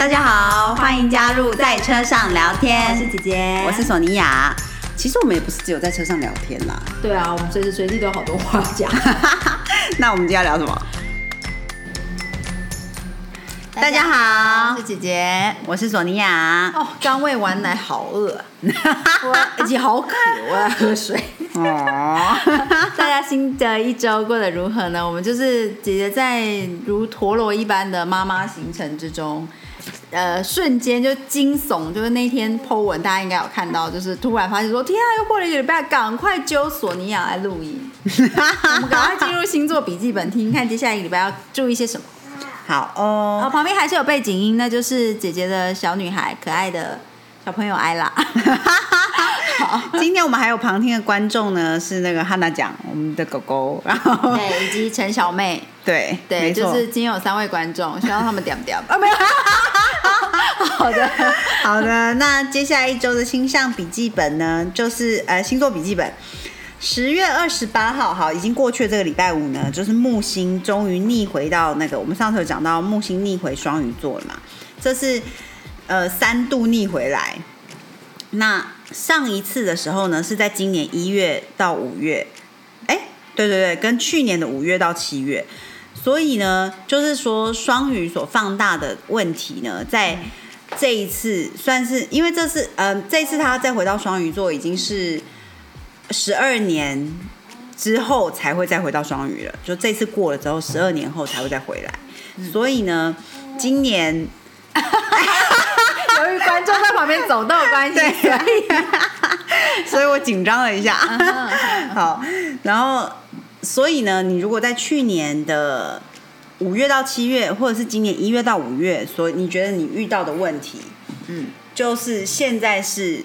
大家好，欢迎加入在车上聊天。我是姐姐，我是索尼娅。其实我们也不是只有在车上聊天啦。对啊，我们随时随地都有好多话讲。那我们今天要聊什么？大家好，我是姐姐。我是索尼娅。哦，刚喂完奶，好饿啊！我而且好渴，我要喝水。哦，大家新的一周过得如何呢？我们就是姐姐在如陀螺一般的妈妈行程之中，呃，瞬间就惊悚，就是那天 Po 文，大家应该有看到，就是突然发现说，天啊，又过了一个礼拜，赶快揪索尼娅来录音。我们赶快进入星座笔记本，听听看接下来一个礼拜要注意些什么。好哦。哦，旁边还是有背景音，那就是姐姐的小女孩，可爱的小朋友艾拉。好，今天我们还有旁听的观众呢，是那个汉娜讲我们的狗狗，然后对，以及陈小妹，对对，就是今天有三位观众，希望他们点不点啊？没有。好的，好的，那接下来一周的星象笔记本呢，就是呃星座笔记本。十月二十八号，好，已经过去的这个礼拜五呢，就是木星终于逆回到那个我们上次有讲到木星逆回双鱼座了嘛，这是呃三度逆回来。那上一次的时候呢，是在今年一月到五月，哎，对对对，跟去年的五月到七月，所以呢，就是说双鱼所放大的问题呢，在这一次算是，因为这次，嗯、这次他再回到双鱼座已经是十二年之后才会再回到双鱼了，就这次过了之后，十二年后才会再回来，所以呢，今年 由于观众在旁边走动的关系，所以 所以我紧张了一下。好，然后所以呢，你如果在去年的五月到七月，或者是今年一月到五月，所以你觉得你遇到的问题，嗯，就是现在是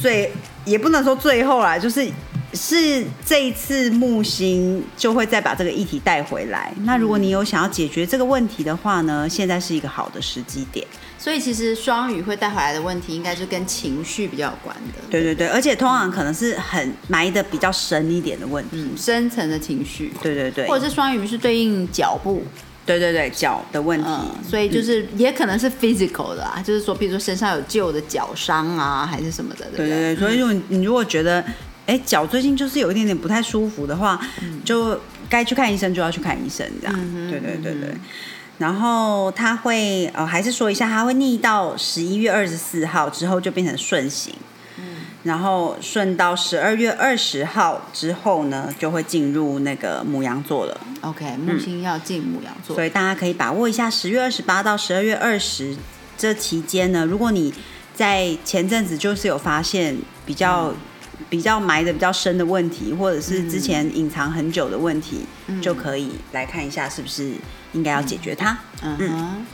最也不能说最后啦，就是是这一次木星就会再把这个议题带回来。那如果你有想要解决这个问题的话呢，现在是一个好的时机点。所以其实双鱼会带回来的问题，应该是跟情绪比较有关的，对对对，而且通常可能是很埋的比较深一点的问题。嗯，深层的情绪，对对对，或者是双鱼是对应脚步，对对对脚的问题。嗯，所以就是也可能是 physical 的啊，就是说，比如说身上有旧的脚伤啊，还是什么的，对不对？对所以如果你如果觉得，哎，脚最近就是有一点点不太舒服的话，就该去看医生就要去看医生，这样。嗯哼对对对对嗯。然后它会呃，还是说一下，它会逆到十一月二十四号之后就变成顺行，嗯然后顺到十二月二十号之后呢，就会进入那个母羊座了。OK，木星要进母羊座，所以大家可以把握一下十月二十八到十二月二十这期间呢，如果你在前阵子就是有发现比较、比较埋的比较深的问题，或者是之前隐藏很久的问题，就可以来看一下是不是应该要解决它。嗯。嗯，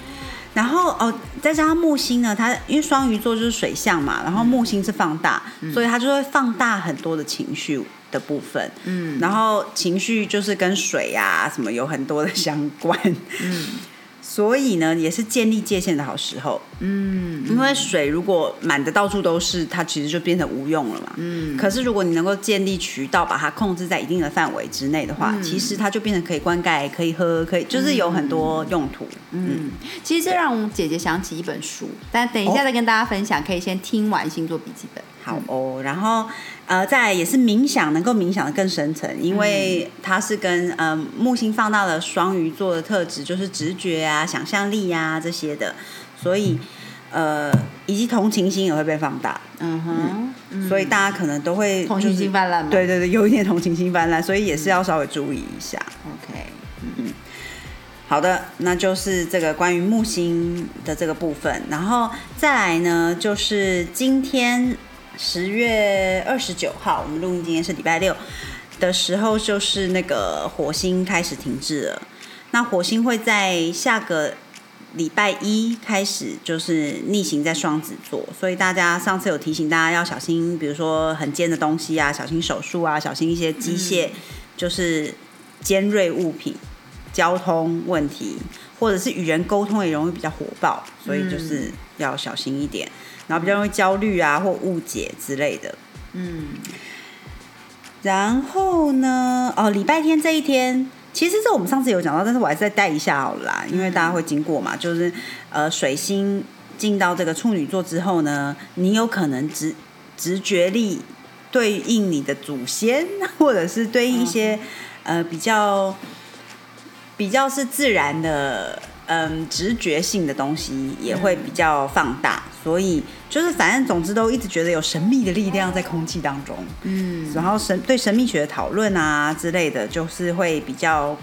然后哦，再加上木星呢，它因为双鱼座就是水象嘛，然后木星是放大，所以它就会放大很多的情绪的部分。嗯。然后情绪就是跟水啊什么有很多的相关。嗯所以呢，也是建立界限的好时候。嗯因为水如果满的到处都是，它其实就变成无用了嘛。嗯，可是如果你能够建立渠道，把它控制在一定的范围之内的话，嗯其实它就变成可以灌溉、可以喝、可以就是有很多用途。嗯，其实这让姐姐想起一本书，但等一下再跟大家分享，可以先听完星座笔记本。好哦，然后呃，再来也是冥想，能够冥想的更深层，因为它是跟呃木星放大了双鱼座的特质，就是直觉啊、想象力啊这些的，所以呃，以及同情心也会被放大，嗯哼，嗯。所以大家可能都会同情心泛滥嘛。对对对，有一点同情心泛滥，所以也是要稍微注意一下。OK，嗯。好的，那就是这个关于木星的这个部分，然后再来呢，就是今天十月二十九号，我们录音今天是礼拜六的时候，就是那个火星开始停滞了。那火星会在下个礼拜一开始就是逆行在双子座，所以大家上次有提醒大家要小心，比如说很尖的东西啊，小心手术啊，小心一些机械，就是尖锐物品。交通问题，或者是与人沟通也容易比较火爆，所以就是要小心一点，然后比较容易焦虑啊或误解之类的。嗯然后呢，哦，礼拜天这一天其实这我们上次有讲到，但是我还是再带一下好了啦，因为大家会经过嘛，就是呃水星进到这个处女座之后呢，你有可能直直觉力对应你的祖先，或者是对应一些、呃比较比较是自然的。嗯，直觉性的东西也会比较放大，所以就是反正总之都一直觉得有神秘的力量在空气当中，嗯，然后神对神秘学的讨论啊之类的，就是会比较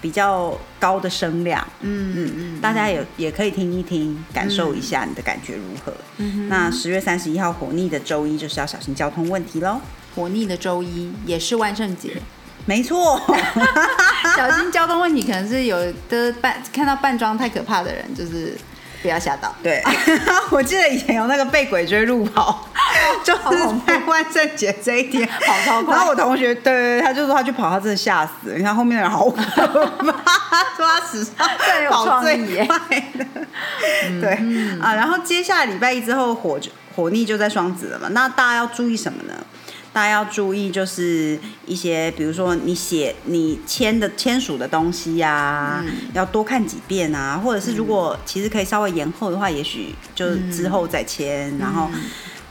比较高的声量，嗯嗯嗯，大家也也可以听一听，感受一下你的感觉如何。嗯那十月三十一号火逆的周一就是要小心交通问题喽。火逆的周一也是万圣节，没错，小心交通问题，可能是有的扮看到扮装太可怕的人，就是不要吓到。对，我记得以前有那个被鬼追路跑，就是在万圣节这一天跑超快然后我同学对对对，他就说他去跑，他真的吓死了。你看后面的人好可怕，说他史上更有跑最创意耶快的。对啊，然后接下来礼拜一之后火就火逆就在双子了嘛，那大家要注意什么呢？大家要注意，就是一些，比如说你写、你签的签署的东西呀、要多看几遍啊，或者是如果其实可以稍微延后的话，也许就之后再签，然后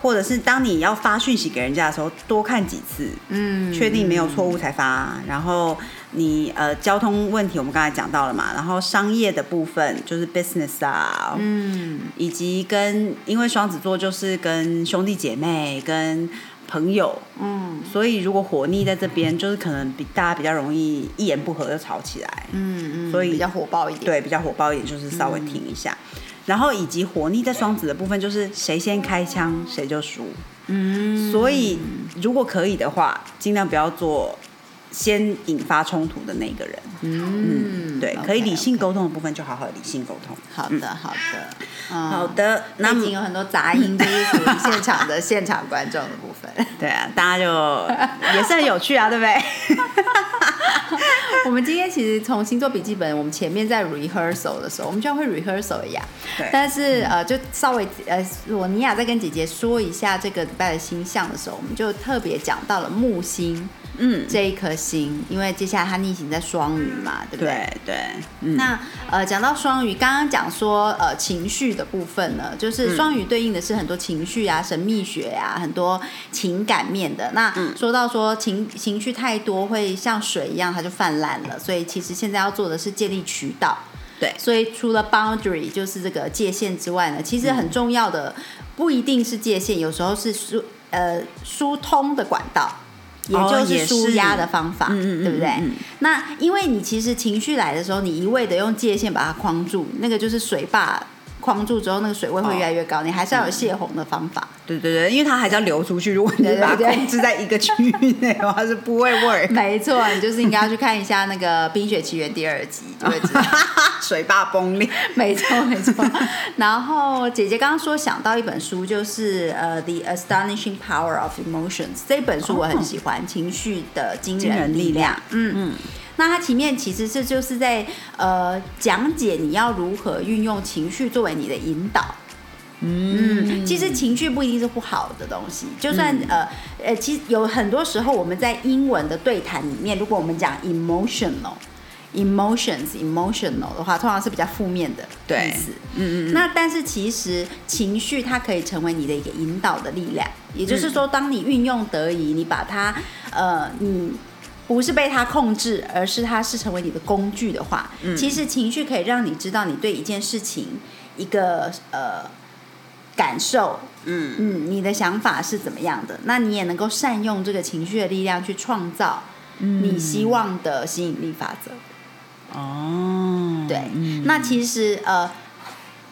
或者是当你要发讯息给人家的时候，多看几次，嗯，确定没有错误才发。然后你呃交通问题我们刚才讲到了嘛，然后商业的部分就是 business 啊，嗯。以及跟因为双子座就是跟兄弟姐妹跟朋友，嗯所以如果火逆在这边，就是可能比大家比较容易一言不合就吵起来，嗯嗯，所以比较火爆一点。对，比较火爆一点，就是稍微停一下。然后以及火逆在双子的部分，就是谁先开枪谁就输。嗯，所以如果可以的话，尽量不要做先引发冲突的那个人。嗯，对可以理性沟通的部分就好好理性沟通。好的好的，嗯好。的，那已经有很多杂音，就是属于现场的现场观众的部分。对啊，大家就也是很有趣啊，对不对？我们今天其实从星座笔记本，我们前面在 rehearsal 的时候，我们就像会 rehearsal 一样，对但是呃，就稍微呃，罗尼亚在跟姐姐说一下这个礼拜的星象的时候，我们就特别讲到了木星嗯，这一颗星，因为接下来它逆行在双鱼嘛，对不对？对对，嗯，那呃，讲到双鱼，刚刚讲说呃情绪的部分呢，就是双鱼对应的是很多情绪啊、神秘学啊、很多情感面的。那说到说情情绪太多会像水一样，它就泛滥了。所以其实现在要做的是建立渠道。对所以除了 boundary 就是这个界限之外呢，其实很重要的不一定是界限，有时候是疏呃疏通的管道。也就是舒压的方法，嗯嗯嗯对不对？嗯嗯那因为你其实情绪来的时候，你一味的用界限把它框住，那个就是水坝框住之后，那个水位会越来越高。你还是要有泄洪的方法。对对对，因为它还是要流出去。如果你把它控制在一个区域内的话，是不会 work。没错，你就是应该要去看一下那个《冰雪奇缘》第二集，就会知道。水坝崩裂，没错，没错。然后姐姐刚刚说想到一本书，就是呃《The Astonishing Power of Emotions》这本书我很喜欢，情绪的惊惊人人力量。嗯嗯。那它前面其实是就是在呃讲解你要如何运用情绪作为你的引导。嗯，其实情绪不一定是不好的东西，就算、呃呃，其实有很多时候我们在英文的对谈里面，如果我们讲 emotional。emotions emotional 的话，通常是比较负面的对意思。嗯嗯那但是其实情绪它可以成为你的一个引导的力量，也就是说，当你运用得宜，你把它呃，你不是被它控制，而是它是成为你的工具的话，其实情绪可以让你知道你对一件事情一个呃感受，嗯。嗯，你的想法是怎么样的，那你也能够善用这个情绪的力量去创造你希望的吸引力法则。哦，对，嗯。那其实呃，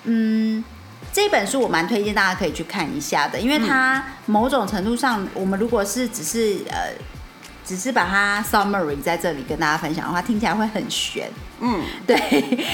嗯，这本书我蛮推荐大家可以去看一下的，因为它某种程度上，我们如果是只是呃，只是把它 summary 在这里跟大家分享的话，听起来会很悬。嗯，对，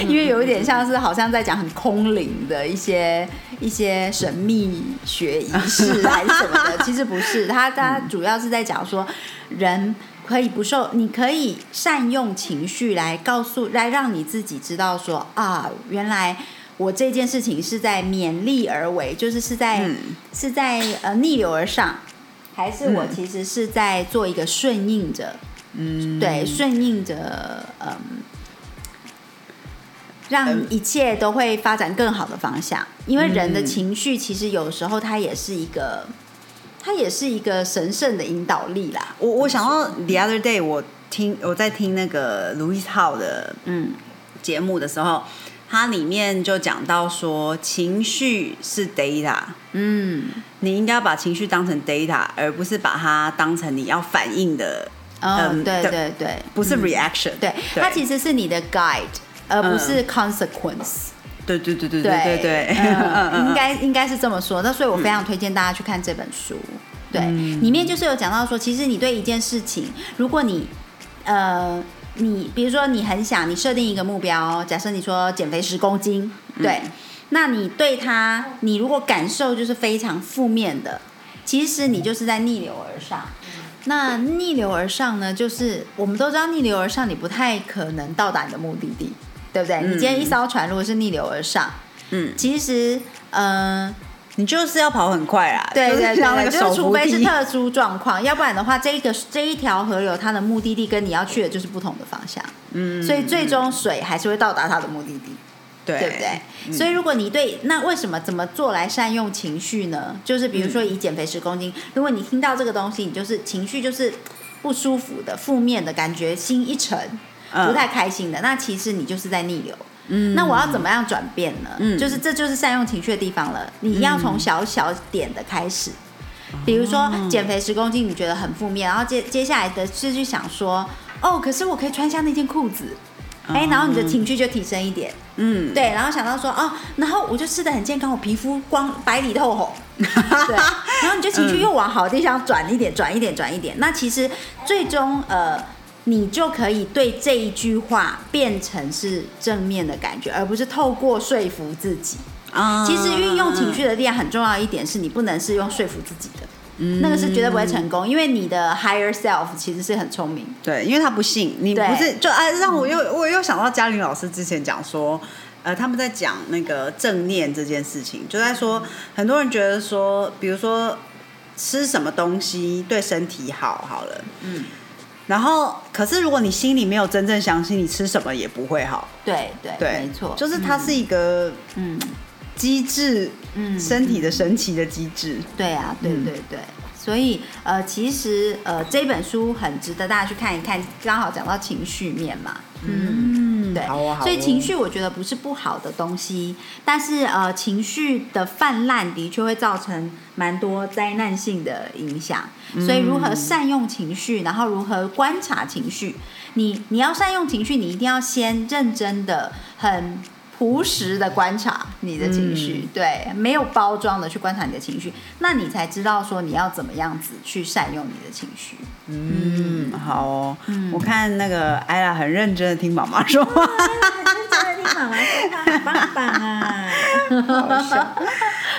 因为有一点像是好像在讲很空灵的一些一些神秘学仪式还是什么的，其实不是，它它主要是在讲说人。可以不受，你可以善用情绪来告诉，来让你自己知道说啊，原来我这件事情是在勉力而为，就是是在、嗯是在呃逆流而上，还是我嗯其实是在做一个顺应着嗯，对，顺应着嗯，让一切都会发展更好的方向。因为人的情绪其实有时候它也是一个，它也是一个神圣的引导力啦。我我想到 the other day 我听我在听那个 Louis Hall 的嗯节目的时候，它里面就讲到说情绪是 data，嗯，你应该把情绪当成 data，而不是把它当成你要反应的，嗯，嗯对对对，不是嗯。reaction，对，它其实是你的 guide，而不是 consequence。对对对对对对对，嗯应该应该是这么说。那所以我非常推荐大家去看这本书。对，里面就是有讲到说，其实你对一件事情，如果你呃，你比如说你很想，你设定一个目标，假设你说减肥十公斤，对，那你对他，你如果感受就是非常负面的，其实你就是在逆流而上。那逆流而上呢，就是我们都知道逆流而上，你不太可能到达你的目的地，对不对？你今天一艘船如果是逆流而上，嗯，其实，嗯、你就是要跑很快啦，对对对，就是除非是，特殊状况，要不然的话，这一个这一条河流它的目的地跟你要去的就是不同的方向，嗯所以最终水还是会到达它的目的地。对对不对？所以如果你对那为什么怎么做来善用情绪呢？就是比如说以减肥十公斤，如果你听到这个东西，你就是情绪就是不舒服的、负面的感觉，心一沉，嗯不太开心的，那其实你就是在逆流。嗯那我要怎么样转变呢？嗯就是这就是善用情绪的地方了。你要从小小点的开始，比如说减肥十公斤，你觉得很负面，然后接接下来的是去想说，哦，可是我可以穿下那件裤子，哎、然后你的情绪就提升一点。嗯，对，然后想到说哦，然后我就吃的很健康，我皮肤光白里透红，对，然后你就情绪又往好的地方转一点，转一点，转一点。那其实最终呃，你就可以对这一句话变成是正面的感觉，而不是透过说服自己。啊其实运用情绪的力量很重要一点是你不能是用说服自己的，嗯那个是绝对不会成功，因为你的 higher self 其实是很聪明。对，因为他不信，你不是就啊，让我又我又想到嘉玲老师之前讲说，呃，他们在讲那个正念这件事情，就在说很多人觉得说，比如说吃什么东西对身体好，好了，嗯，然后可是如果你心里没有真正相信，你吃什么也不会好，对对对，没错，就是它是一个嗯。机制，嗯身体的神奇的机制，对啊，对对对对，所以呃，其实呃，这本书很值得大家去看一看，刚好讲到情绪面嘛，嗯，嗯对，所以情绪我觉得不是不好的东西，但是呃，情绪的泛滥的确会造成蛮多灾难性的影响，所以如何善用情绪，然后如何观察情绪，你你要善用情绪，你一定要先认真的很。朴实的观察你的情绪，对，没有包装的去观察你的情绪，那你才知道说你要怎么样子去善用你的情绪。嗯，好哦，我看那个艾拉很认真的听妈妈说话。听妈妈说话，很棒棒啊！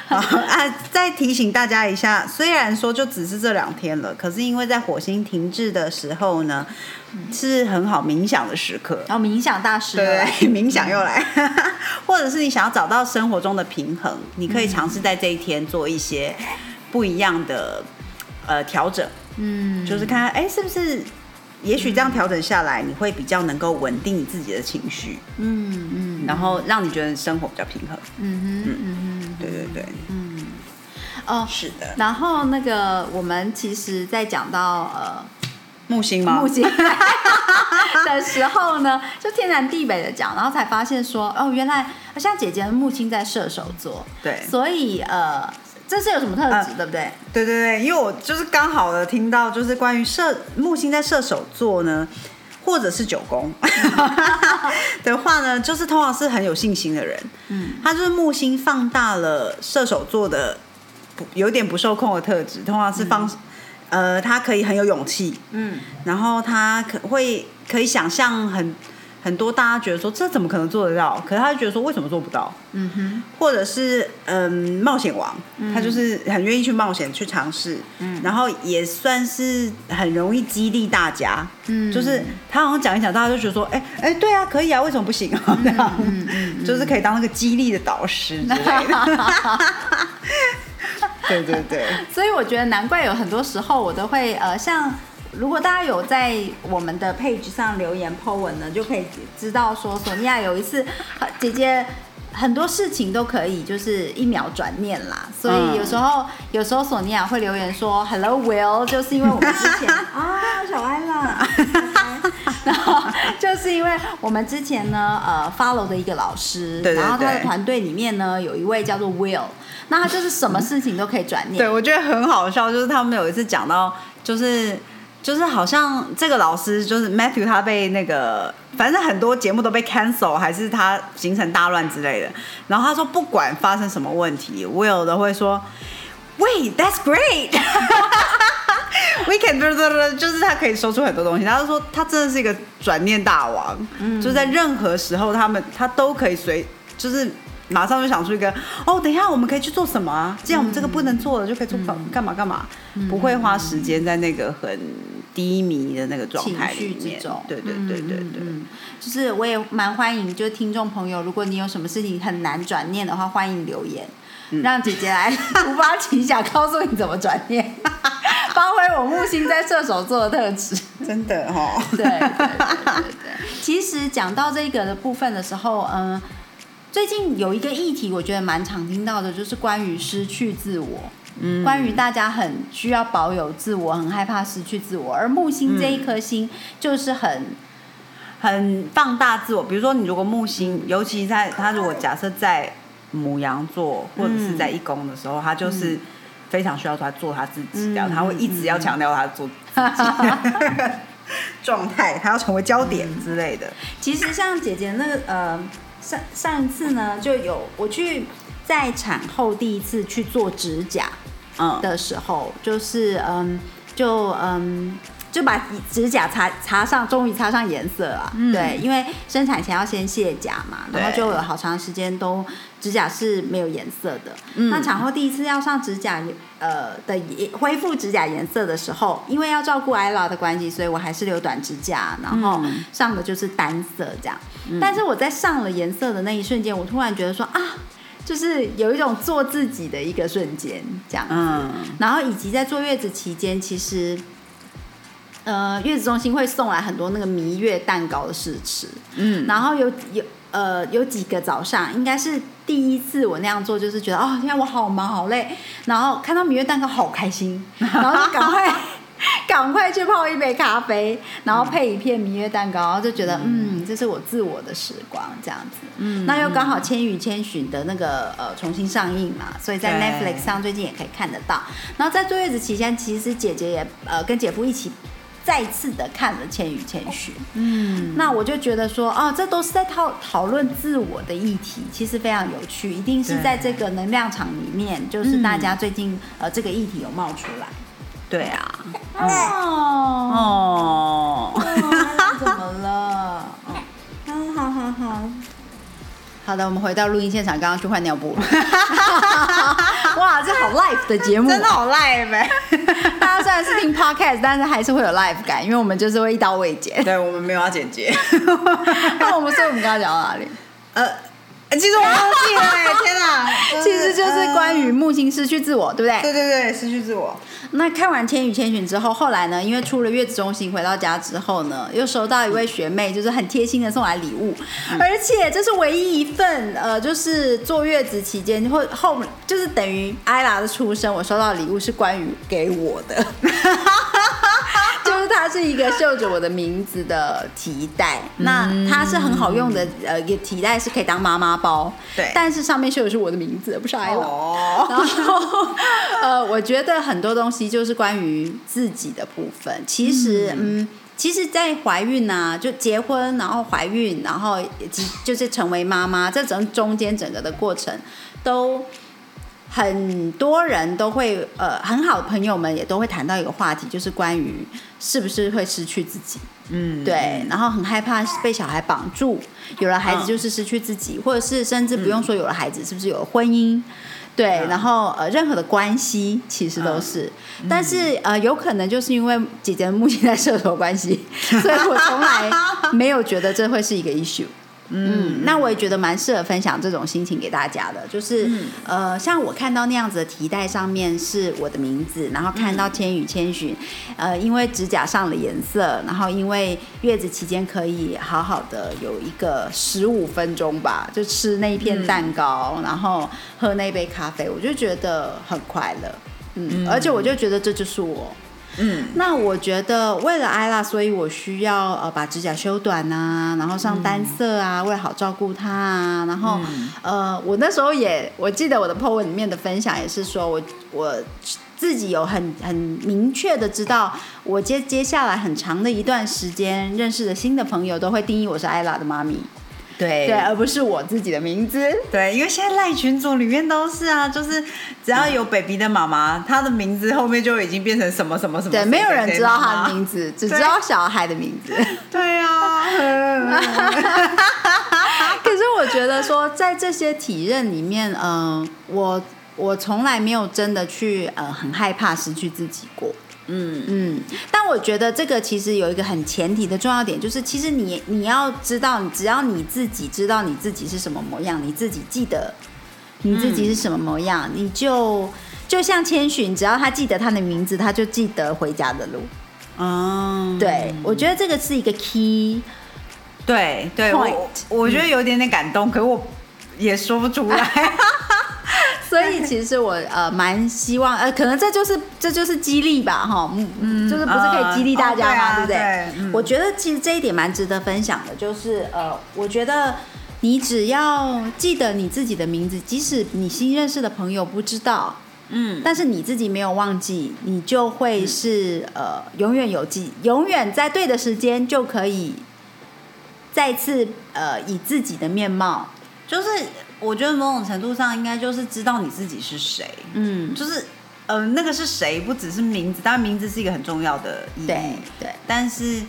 好啊，再提醒大家一下，虽然说就只是这两天了，可是因为在火星停滞的时候呢，是很好冥想的时刻。然后冥想大师对来，冥想又来，或者是你想要找到生活中的平衡，你可以尝试在这一天做一些不一样的呃调整，嗯，就是看看哎是不是，也许这样调整下来，你会比较能够稳定你自己的情绪，嗯嗯然后让你觉得生活比较平衡。嗯哼嗯哼对对对，嗯哦。是的。然后那个，我们其实，在讲到呃木星吗？木星 的时候呢，就天南地北的讲，然后才发现说，哦，原来像姐姐的木星在射手座，对所以呃，这是有什么特质，呃对不对？对对对，因为我就是刚好的听到，就是关于射木星在射手座呢，或者是九宫 的话呢，就是通常是很有信心的人。嗯，他就是木星放大了射手座的不有点不受控的特质，通常是放、呃，他可以很有勇气，嗯。然后他可会可以想象很很多大家觉得说这怎么可能做得到，可是他就觉得说为什么做不到？嗯哼，或者是嗯冒险王，他就是很愿意去冒险去尝试，嗯。然后也算是很容易激励大家，嗯。就是他好像讲一讲，大家就觉得说，哎、哎、对啊，可以啊，为什么不行啊？这样，嗯嗯。就是可以当那个激励的导师之类的。对对对，所以我觉得难怪有很多时候我都会呃，像如果大家有在我们的 page 上留言 po 文呢，就可以知道说索尼娅有一次呃姐姐。很多事情都可以，就是一秒转念啦。所以有时候，有时候索尼娅会留言说 “Hello Will”，就是因为我们之前 啊，小安啦，然后就是因为我们之前呢，呃，follow 的一个老师，对对然后他的对团队里面呢有一位叫做 Will，那他就是什么事情都可以转念。对，我觉得很好笑，就是他们有一次讲到，就是就是好像这个老师就是 Matthew 他被那个，反正很多节目都被 cancel，还是他行程大乱之类的。然后他说不管发生什么问题，Will 都会说，Wait, that's great。We can 就是他可以说出很多东西。他就说他真的是一个转念大王，就是在任何时候他们他都可以随就是。马上就想出一个哦，等一下我们可以去做什么啊？既然我们这个不能做了，就可以做干嘛干嘛，不会花时间在那个很低迷的那个状态里面之中。对对对对对，嗯，就是我也蛮欢迎，就是听众朋友，如果你有什么事情很难转念的话，欢迎留言，嗯让姐姐来突发奇想，告诉你怎么转念，发挥我木星在射手座的特质。真的哦。对对对对对。其实讲到这个的部分的时候，嗯、最近有一个议题，我觉得蛮常听到的，就是关于失去自我。嗯，关于大家很需要保有自我，很害怕失去自我，而木星这一颗星就是很很放大自我。比如说，你如果木星，尤其在他如果假设在母羊座或者是在一宫的时候，他就是非常需要他做他自己的，嗯他会一直要强调他做自己 状态，他要成为焦点之类的。其实像姐姐那个呃上上一次呢，就有我去在产后第一次去做指甲嗯，的时候，就是嗯就嗯。就把指甲擦擦上，终于擦上颜色了。对，因为生产前要先卸甲嘛，然后就有好长时间都指甲是没有颜色的。那产后第一次要上指甲呃的也恢复指甲颜色的时候，因为要照顾 ella 的关系，所以我还是留短指甲，然后上的就是单色这样。但是我在上了颜色的那一瞬间，我突然觉得说啊，就是有一种做自己的一个瞬间这样。嗯，然后以及在坐月子期间，其实。呃，月子中心会送来很多那个蜜月蛋糕的试吃，嗯，然后有有呃有几个早上，应该是第一次我那样做，就是觉得哦，天啊，我好忙好累，然后看到蜜月蛋糕好开心，然后就赶快 赶快去泡一杯咖啡，然后配一片蜜月蛋糕，然后就觉得嗯，这是我自我的时光这样子。嗯，那又刚好《千与千寻》的那个呃重新上映嘛，所以在 Netflix 上最近也可以看得到。然后在坐月子期间，其实姐姐也呃跟姐夫一起。再次的看了《千与千寻》，嗯，那我就觉得说，哦，这都是在讨讨论自我的议题，其实非常有趣，一定是在这个能量场里面，就是大家最近、呃这个议题有冒出来。对啊。哦，哦，怎么了？哦，好好好好。好的，我们回到录音现场，刚刚去换尿布。哇，这好 live 的节目、真的好 live 哎。大家虽然是听 podcast，但是还是会有 live 感，因为我们就是会一刀未剪。对我们没有要剪接。那我们所以我们刚刚讲到哪里？呃，其实我忘记了欸，天哪！木星失去自我，对不对？对对对，失去自我。那看完《千与千寻》之后，后来呢，因为出了月子中心，回到家之后呢，又收到一位学妹，就是很贴心的送来礼物，而且这是唯一一份，呃，就是坐月子期间或后，就是等于艾拉的出生，我收到的礼物是关于给我的。就是它是一个绣着我的名字的提袋，那它是很好用的，呃，一个提袋是可以当妈妈包，对但是上面绣的是我的名字，不是艾拉。哦，然后，呃，我觉得很多东西就是关于自己的部分。其实，嗯，其实，在怀孕啊，就结婚，然后怀孕，然后即 就是成为妈妈，这整中间整个的过程，都很多人都会，呃，很好的朋友们也都会谈到一个话题，就是关于是不是会失去自己。嗯，对，然后很害怕被小孩绑住，有了孩子就是失去自己，或者是甚至不用说有了孩子，是不是有了婚姻？对，嗯然后呃，任何的关系其实都是，但是呃，有可能就是因为姐姐目前在射手关系，所以我从来没有觉得这会是一个 issue。嗯，那我也觉得蛮适合分享这种心情给大家的，就是、嗯呃，像我看到那样子的提袋上面是我的名字，然后看到千与千寻，呃，因为指甲上了颜色，然后因为月子期间可以好好的有一个十五分钟吧，就吃那一片蛋糕，然后喝那杯咖啡，我就觉得很快乐。嗯，而且我就觉得这就是我，嗯，那我觉得为了艾拉，所以我需要呃把指甲修短啊，然后上单色啊，为了好照顾她啊，然后、呃我那时候也我记得我的 po 文里面的分享也是说我我自己有很很明确的知道，我接接下来很长的一段时间认识的新的朋友都会定义我是艾拉的妈咪，对对，而不是我自己的名字。对，因为现在赖群组里面都是啊，就是只要有 baby 的妈妈，她的名字后面就已经变成什么什么什么。对，没有人知道她的名字。只知道小孩的名字。对啊，可是我觉得说，在这些体认里面，嗯、我我从来没有真的去呃很害怕失去自己过。嗯嗯，但我觉得这个其实有一个很前提的重要点，就是其实你你要知道，只要你自己知道你自己是什么模样，你自己记得你自己是什么模样，你就就像千寻，只要他记得他的名字，他就记得回家的路。嗯，对，我觉得这个是一个 key。对对，我我觉得有点点感动，可是我也说不出来。所以其实我呃蛮希望呃，可能这就是这就是激励吧哈，嗯嗯，就是不是可以激励大家吗？呃哦对不对？我觉得其实这一点蛮值得分享的，就是呃，我觉得你只要记得你自己的名字，即使你新认识的朋友不知道，嗯，但是你自己没有忘记，你就会是、呃永远有记，永远在对的时间就可以再次呃以自己的面貌，就是我觉得某种程度上应该就是知道你自己是谁，嗯，就是呃那个是谁，不只是名字，当然名字是一个很重要的意义，对对。但是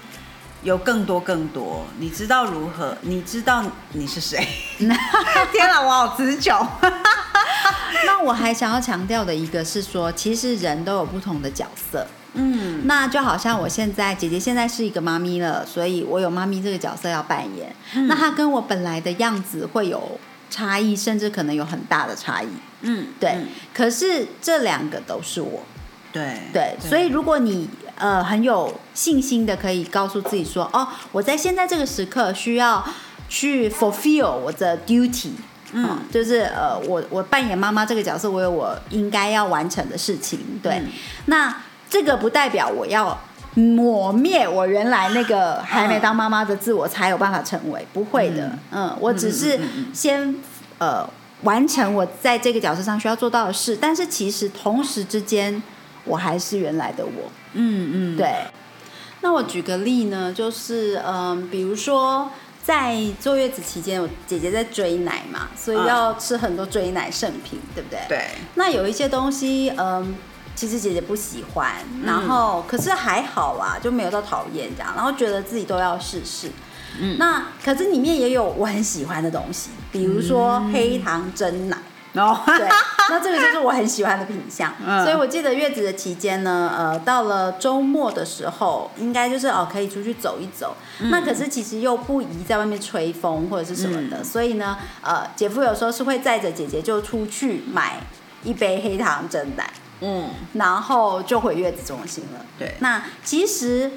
有更多更多，你知道如何？你知道你是谁？天哪，我好持久。那我还想要强调的一个是说，其实人都有不同的角色。嗯那就好像我现在姐姐现在是一个妈咪了，所以我有妈咪这个角色要扮演。嗯那她跟我本来的样子会有差异，甚至可能有很大的差异。嗯，对，嗯可是这两个都是我。对对，所以如果你呃很有信心的可以告诉自己说，哦，我在现在这个时刻需要去 fulfill 我的 duty。嗯嗯，就是呃，我我扮演妈妈这个角色，我有我应该要完成的事情。对，嗯那这个不代表我要抹灭我原来那个还没当妈妈的自我才有办法成为，不会的。嗯我只是先呃完成我在这个角色上需要做到的事，但是其实同时之间，我还是原来的我。嗯嗯，对，那我举个例呢，就是嗯，比如说在坐月子期间，我姐姐在追奶嘛，所以嗯要吃很多追奶圣品，对不对？。对，那有一些东西，嗯，其实姐姐不喜欢，然后、可是还好啊，就没有到讨厌这样，然后觉得自己都要试试。嗯那可是里面也有我很喜欢的东西，比如说黑糖蒸奶。然后对，那这个就是我很喜欢的品相。嗯所以我记得月子的期间呢，呃，到了周末的时候，应该就是哦可以出去走一走。嗯那可是其实又不宜在外面吹风或者是什么嗯的，所以呢，呃，姐夫有时候是会载着姐姐就出去买一杯黑糖蒸奶，嗯，然后就回月子中心了。对，那其实，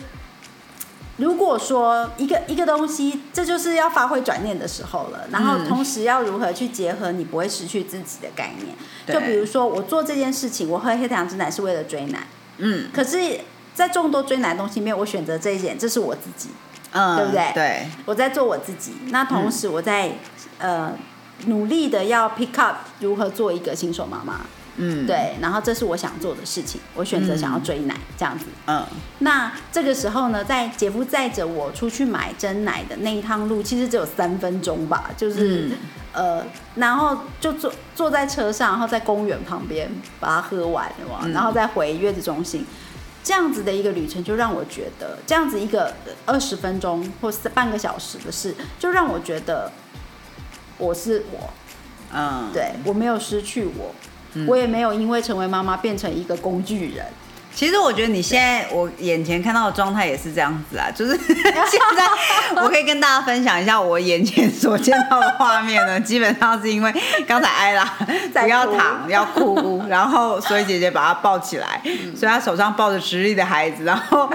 如果说一个一个东西，这就是要发挥转念的时候了。然后嗯同时要如何去结合你不会失去自己的概念。对就比如说，我做这件事情，我喝黑糖之奶是为了追奶，嗯可是，在众多追奶的东西里面，我选择这一点，这是我自己，嗯，对不对对，我在做我自己。那同时，我在、呃努力的要 pick up 如何做一个新手妈妈。嗯，，对，然后这是我想做的事情，我选择想要追奶、这样子。嗯。那这个时候呢，在姐夫载着我出去买真奶的那一趟路，其实只有三分钟吧，就是、嗯。呃，然后就坐坐在车上，然后在公园旁边把它喝完，有没有嗯。然后再回月子中心。这样子的一个旅程，就让我觉得，这样子一个二十分钟或是半个小时的事，就让我觉得我是我，嗯，对我没有失去我，嗯。我也没有因为成为妈妈变成一个工具人。其实我觉得你现在我眼前看到的状态也是这样子啊，就是现在我可以跟大家分享一下我眼前所见到的画面呢，基本上是因为刚才艾拉在不要躺要哭，然后所以姐姐把她抱起来，所以她手上抱着直立的孩子，然后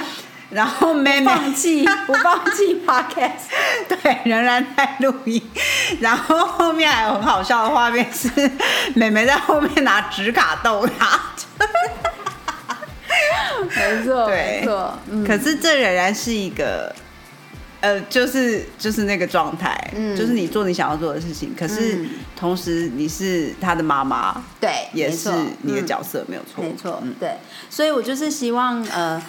然后妹妹放弃 不放弃 podcast，对，仍然在录音。然后后面还有很好笑的画面是，妹妹在后面拿纸卡逗他。没错对没错，嗯，可是这仍然是一个，呃，就是就是那个状态，嗯。就是你做你想要做的事情，可是嗯。同时你是他的妈妈，对，也是你的嗯角色，没有错，没错嗯，对，所以我就是希望呃，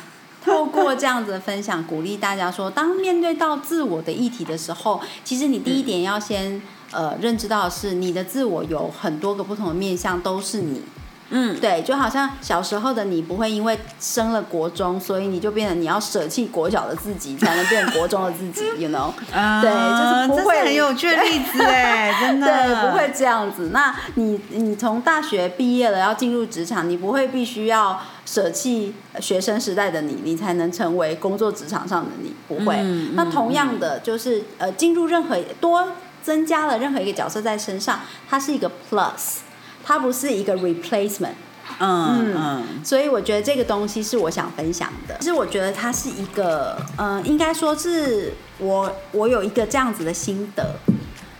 透过这样子的分享，鼓励大家说，当面对到自我的议题的时候，其实你第一点要先呃认知到的是，你的自我有很多个不同的面向，都是你。嗯，对，就好像小时候的你不会因为升了国中，所以你就变得你要舍弃国小的自己，才能变成国中的自己，you know？啊对就是不会是很有趣的例子哎，真的，对，不会这样子。那你你从大学毕业了，要进入职场，你不会必须要舍弃学生时代的你，你才能成为工作职场上的你，不会。嗯那同样的，就是呃，进入任何多增加了任何一个角色在身上，它是一个 plus，它不是一个 replacement。嗯嗯所以我觉得这个东西是我想分享的。其实我觉得它是一个，嗯、应该说是我我有一个这样子的心得，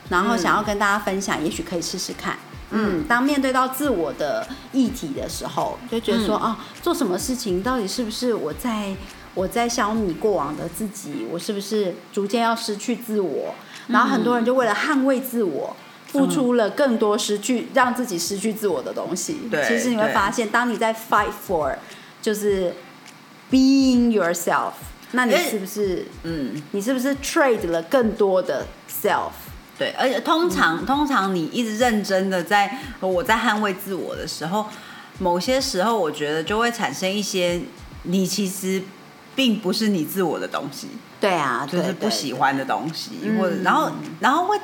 然后想要跟大家分享，也许可以试试看。嗯，当面对到自我的议题的时候，就觉得说，哦，做什么事情到底是不是我在我在消弭过往的自己，我是不是逐渐要失去自我？然后很多人就为了捍卫自我，付出了更多失去让自己失去自我的东西。对其实你会发现，当你在 fight for 就是 being yourself，那你是不是嗯，你是不是 trade 了更多的 self？对，而且通常通常你一直认真的在我在捍卫自我的时候，某些时候我觉得就会产生一些你其实并不是你自我的东西。对啊，就是不喜。欢的东西，嗯或者然后然后会，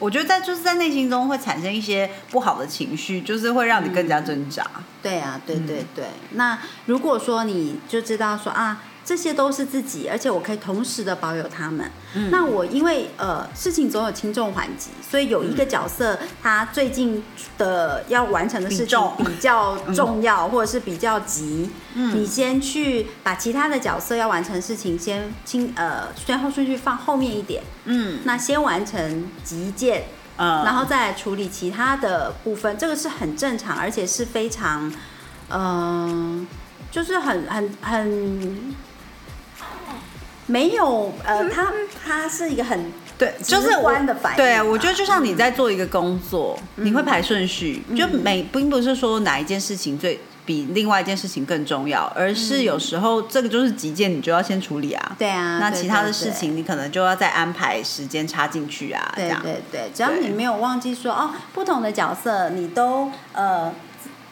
我觉得在就是在内心中会产生一些不好的情绪，就是会让你更加挣扎。对啊，对嗯对对。那如果说你就知道说啊，这些都是自己，而且我可以同时的保有他们。嗯。那我因为呃事情总有轻重缓急，所以有一个角色他最近的要完成的事情比较重要，或者是比较急，你先去把其他的角色要完成的事情先轻呃先后顺序放后面一点，嗯。那先完成急件，嗯，然后再来处理其他的部分，这个是很正常，而且是非常，嗯、就是很很很没有呃，它它是一个很对，就是直我观的反应对，啊我觉得就像你在做一个工作，你会排顺序，就每并不是说哪一件事情最比另外一件事情更重要，而是有时候这个就是急件，你就要先处理啊。对啊，那其他的事情你可能就要再安排时间插进去啊，这对样。对对，只要你没有忘记说哦，不同的角色你都呃，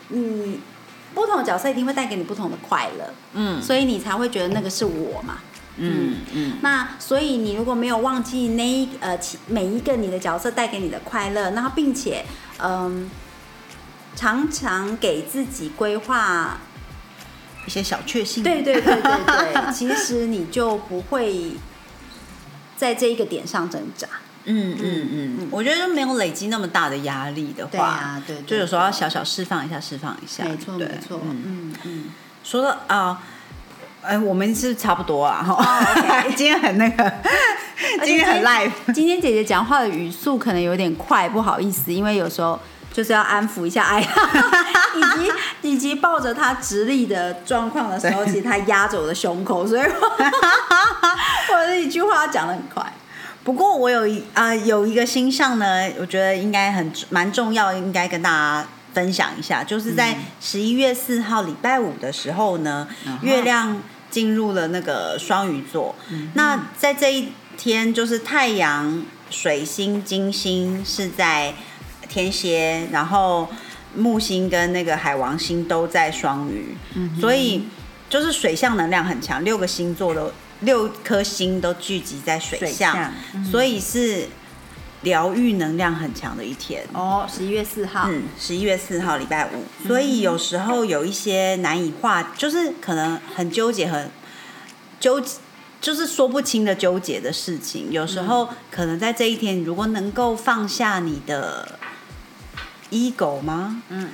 你不同的角色一定会带给你不同的快乐，嗯。所以你才会觉得那个是我嘛。嗯嗯，那所以你如果没有忘记那一呃每一个你的角色带给你的快乐，然后并且嗯、常常给自己规划，一些小确幸。对对对对对，其实你就不会在这一个点上挣扎。嗯嗯嗯，我觉得就没有累积那么大的压力的话，对啊对对就有时候要小小释放一下，释放一下。没错没错，嗯，嗯嗯，说到啊。哎、我们是差不多啊，哈、哦 今天很那个，今天很 live，今天姐姐讲话的语速可能有点快，不好意思，因为有时候就是要安抚一下艾拉，以及以及抱着她直立的状况的时候，其实她压着我的胸口，所以我我的一句话讲的很快。不过我有一啊、有一个星象呢，我觉得应该很蛮重要，应该跟大家分享一下，就是在十一月四号礼拜五的时候呢，嗯月亮进入了那个双鱼座。那在这一天，就是太阳、水星、金星是在天蝎，然后木星跟那个海王星都在双鱼，所以就是水象能量很强，六个星座都六颗星都聚集在水水象，象所以是疗愈能量很强的一天。哦，十一月四号，嗯，十一月四号礼拜五，所以有时候有一些难以化，就是可能很纠结、很纠，就是说不清的纠结的事情。有时候可能在这一天，如果能够放下你的 ego 吗？嗯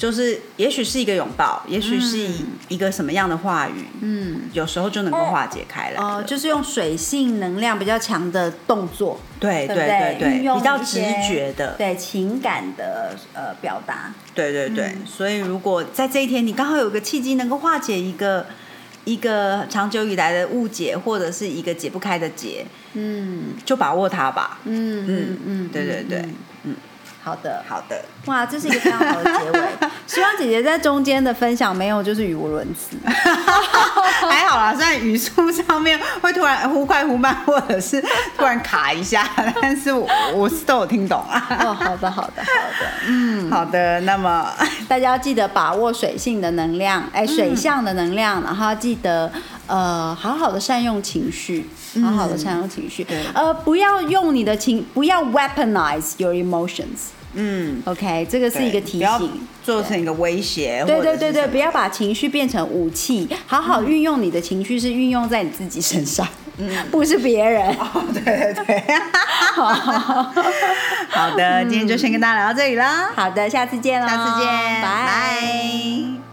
就是也许是一个拥抱，也许是一一个什么样的话语，嗯，有时候就能够化解开来了。哦，就是用水性能量比较强的动作，对对对？对比较直觉的，对情感的呃表达，对对对，嗯。所以如果在这一天你刚好有个契机，能够化解一个一个长久以来的误解，或者是一个解不开的结，嗯。就把握它吧。嗯嗯嗯，对对对嗯。嗯，好的，好的，哇，这是一个非常好的结尾。希望姐姐在中间的分享没有就是语无伦次，还好啦，虽然语速上面会突然忽快忽慢，或者是突然卡一下，但是我我是都有听懂啊。哦，好的好的好的，嗯，好的，那么大家要记得把握水性的能量，哎，水象的能量，然后要记得呃，好好的善用情绪，好好的善用情绪，对。呃，不要用你的情，不要 weaponize your emotions。嗯，OK，这个是一个提醒。做成一个威胁，对。对对不要把情绪变成武器，好好运用你的情绪，是运用在你自己身上，嗯。不是别人。哦，对对对，好的，今天就先跟大家聊到这里啦。好的，下次见喽，下次见，拜。